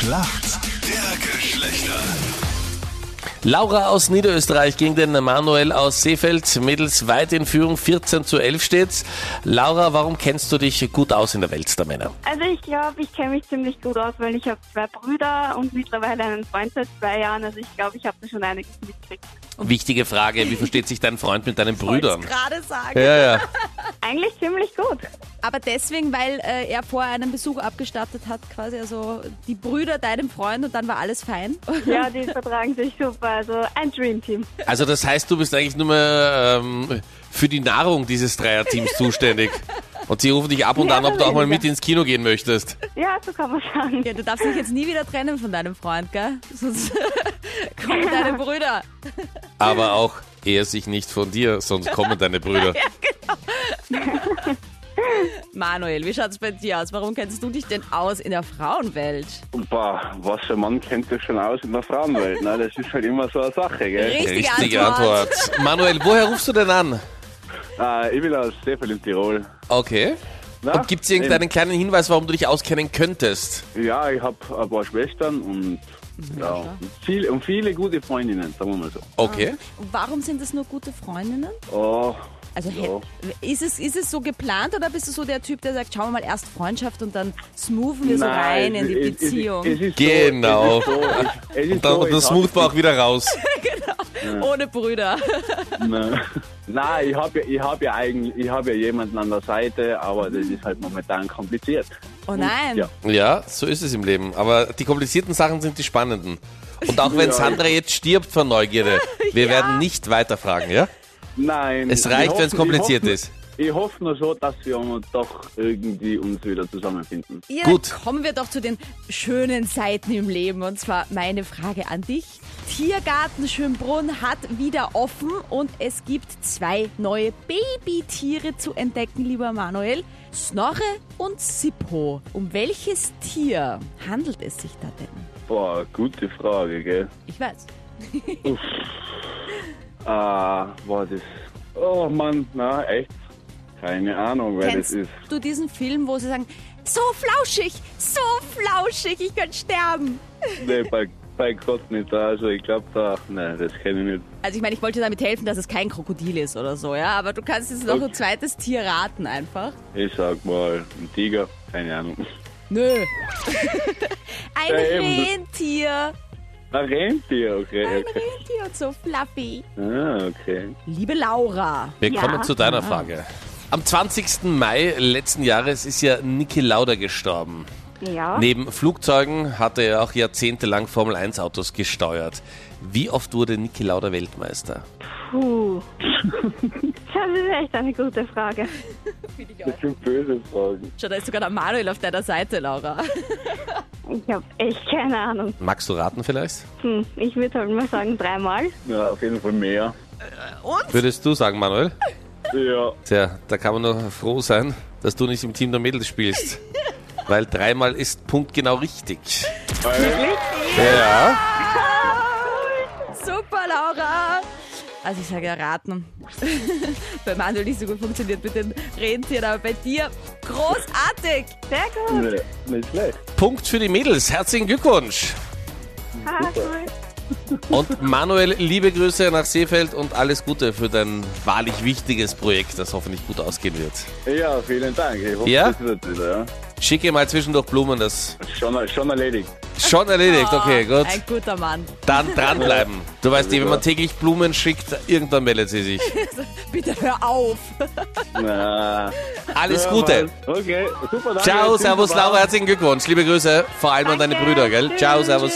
Schlacht der Geschlechter. Laura aus Niederösterreich gegen den Manuel aus Seefeld. Mädels weit in Führung, 14 zu 11 steht's. Laura, warum kennst du dich gut aus in der Welt der Männer? Also ich glaube, ich kenne mich ziemlich gut aus, weil ich habe zwei Brüder und mittlerweile einen Freund seit zwei Jahren. Also ich glaube, ich habe da schon einiges mitgekriegt. Wichtige Frage, wie versteht sich dein Freund mit deinen Brüdern? gerade sagen. Ja, ja. Eigentlich ziemlich gut. Aber deswegen, weil äh, er vorher einen Besuch abgestattet hat, quasi also die Brüder deinem Freund und dann war alles fein. Ja, die vertragen sich super. Also ein Dreamteam. Also das heißt, du bist eigentlich nur mehr ähm, für die Nahrung dieses Dreierteams zuständig. Und sie rufen dich ab und Mehr an, ob du auch mal mit ins Kino gehen möchtest. Ja, so kann man sagen. Ja, du darfst dich jetzt nie wieder trennen von deinem Freund, gell? Sonst kommen deine Brüder. Aber auch er sich nicht von dir, sonst kommen deine Brüder. Manuel, wie schaut's bei dir aus? Warum kennst du dich denn aus in der Frauenwelt? Boah, was für ein Mann kennt das schon aus in der Frauenwelt? Ne? Das ist halt immer so eine Sache, gell? Richtige, Richtige Antwort. Antwort. Manuel, woher rufst du denn an? Ah, ich bin aus Seefeld in Tirol. Okay. Na, Und gibt es irgendeinen kleinen Hinweis, warum du dich auskennen könntest? Ja, ich habe ein paar Schwestern und, ja, und, viel, und viele gute Freundinnen, sagen wir mal so. Okay. Und warum sind es nur gute Freundinnen? Oh, Also Ja. ist, es, ist es so geplant oder bist du so der Typ, der sagt, schauen wir mal erst Freundschaft und dann smoothen wir so rein in die es- Beziehung? Es, Genau. So, Und dann so, ich hab- Smoothbach wieder raus. Ohne Brüder. Nein, Nein, ich habe ja, ich hab ja eigentlich, ich habe ja jemanden an der Seite, aber das ist halt momentan kompliziert. Oh nein. Ja. Ja, so ist es im Leben. Aber die komplizierten Sachen sind die spannenden. Und auch wenn Ja. Sandra jetzt stirbt vor Neugierde, wir Ja. werden nicht weiterfragen, ja? Nein. Es ich reicht, wenn es kompliziert ich hoffe, ist. Ich hoffe nur so, dass wir uns doch irgendwie uns wieder zusammenfinden. Ja, Gut. kommen wir doch zu den schönen Seiten im Leben. Und zwar meine Frage an dich. Tiergarten Schönbrunn hat wieder offen und es gibt zwei neue Babytiere zu entdecken, lieber Manuel. Snorre und Sippo. Um welches Tier handelt es sich da denn? Boah, gute Frage, gell? Ich weiß. Ah, war das. Oh Mann, na echt? Keine Ahnung, wer Kennst das ist. du diesen Film, wo sie sagen, so flauschig, so flauschig, ich könnte sterben? Nee, bei, bei Gott nicht. Also ich glaube da. Nee, das kenne ich nicht. Also ich meine, ich wollte damit helfen, dass es kein Krokodil ist oder so, ja? Aber du kannst jetzt noch ein zweites Tier raten einfach. Ich sag mal, ein Tiger, keine Ahnung. Nö. ein Ja, eben. Rentier. Ein Rentier, okay, Ein okay. Rentier und so fluffy. Ah, okay. Liebe Laura. Wir Ja. kommen zu deiner Frage. Am 20. Mai letzten Jahres ist ja Niki Lauda gestorben. Ja. Neben Flugzeugen hatte er auch jahrzehntelang Formel 1 Autos gesteuert. Wie oft wurde Niki Lauda Weltmeister? Puh. Das ist echt eine gute Frage. Das sind böse Fragen. Schau, da ist sogar der Manuel auf deiner Seite, Laura. Ich habe echt keine Ahnung. Magst du raten vielleicht? Hm, ich würde halt mal sagen dreimal. Ja, auf jeden Fall mehr. Würdest du sagen, Manuel? Ja. Tja, da kann man nur froh sein, dass du nicht im Team der Mädels spielst. Weil dreimal ist punktgenau richtig. Ja. Super, Laura. Also ich sage ja raten. bei Manuel nicht so gut funktioniert mit den Rentieren, aber bei dir großartig. Sehr gut. Nee, nicht schlecht. Punkt für die Mädels. Herzlichen Glückwunsch. Ah, cool. Und Manuel, liebe Grüße nach Seefeld und alles Gute für dein wahrlich wichtiges Projekt, das hoffentlich gut ausgehen wird. Ja, vielen Dank. Ich hoffe, Ja? das wird wieder, ja. Schicke mal zwischendurch Blumen, das Schon, schon erledigt. Schon erledigt. Okay, gut. Ein guter Mann. Dann dranbleiben. Du weißt eh, wenn man täglich Blumen schickt, irgendwann meldet sie sich. Bitte hör auf. Na, Alles Gute. Okay, super, danke. Ciao, Servus. Laura, herzlichen Glückwunsch. Liebe Grüße, vor allem an deine. Brüder, gell? Ciao, Servus.